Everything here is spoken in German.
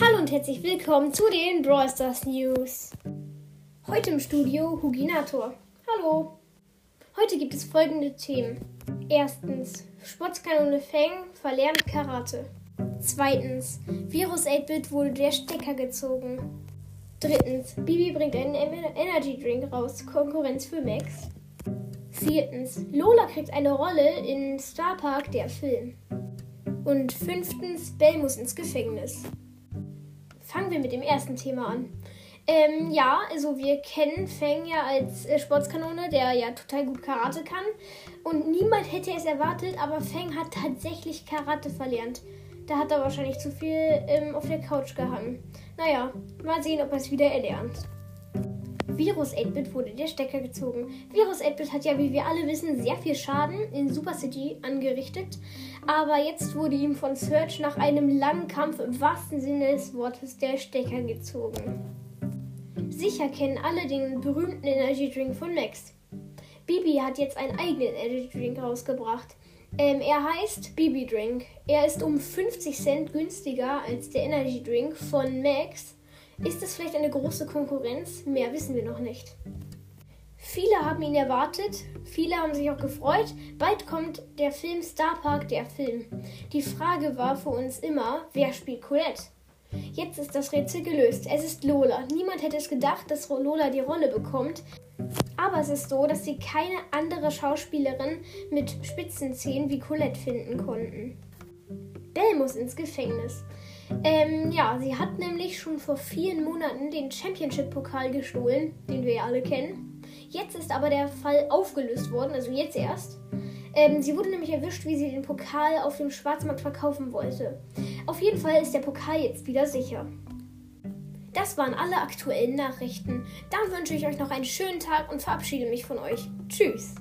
Hallo und herzlich willkommen zu den Brawl Stars News. Heute im Studio Huginator. Hallo. Heute gibt es folgende Themen. Erstens, Sportskanone Fang verlernt Karate. Zweitens, Virus 8-Bit wurde der Stecker gezogen. Drittens, Bibi bringt einen Energy Drink raus, Konkurrenz für Max. Viertens, Lola kriegt eine Rolle in Star Park, der Film. Und fünftens, Bell muss ins Gefängnis. Fangen wir mit dem ersten Thema an. Ähm, ja, also wir kennen Feng ja als äh, Sportskanone, der ja total gut Karate kann. Und niemand hätte es erwartet, aber Feng hat tatsächlich Karate verlernt. Da hat er wahrscheinlich zu viel ähm, auf der Couch gehangen. Naja, mal sehen, ob er es wieder erlernt. Virus 8-Bit wurde der Stecker gezogen. Virus 8-Bit hat ja, wie wir alle wissen, sehr viel Schaden in Super City angerichtet. Aber jetzt wurde ihm von Search nach einem langen Kampf im wahrsten Sinne des Wortes der Stecker gezogen. Sicher kennen alle den berühmten Energy Drink von Max. Bibi hat jetzt einen eigenen Energy Drink rausgebracht. Ähm, er heißt Bibi Drink. Er ist um 50 Cent günstiger als der Energy Drink von Max ist es vielleicht eine große Konkurrenz? Mehr wissen wir noch nicht. Viele haben ihn erwartet, viele haben sich auch gefreut. Bald kommt der Film Star Park, der Film. Die Frage war für uns immer, wer spielt Colette? Jetzt ist das Rätsel gelöst. Es ist Lola. Niemand hätte es gedacht, dass Lola die Rolle bekommt. Aber es ist so, dass sie keine andere Schauspielerin mit Spitzenzähnen wie Colette finden konnten. Belle muss ins Gefängnis. Ähm, ja, sie hat nämlich schon vor vielen Monaten den Championship-Pokal gestohlen, den wir ja alle kennen. Jetzt ist aber der Fall aufgelöst worden, also jetzt erst. Ähm, sie wurde nämlich erwischt, wie sie den Pokal auf dem Schwarzmarkt verkaufen wollte. Auf jeden Fall ist der Pokal jetzt wieder sicher. Das waren alle aktuellen Nachrichten. Dann wünsche ich euch noch einen schönen Tag und verabschiede mich von euch. Tschüss.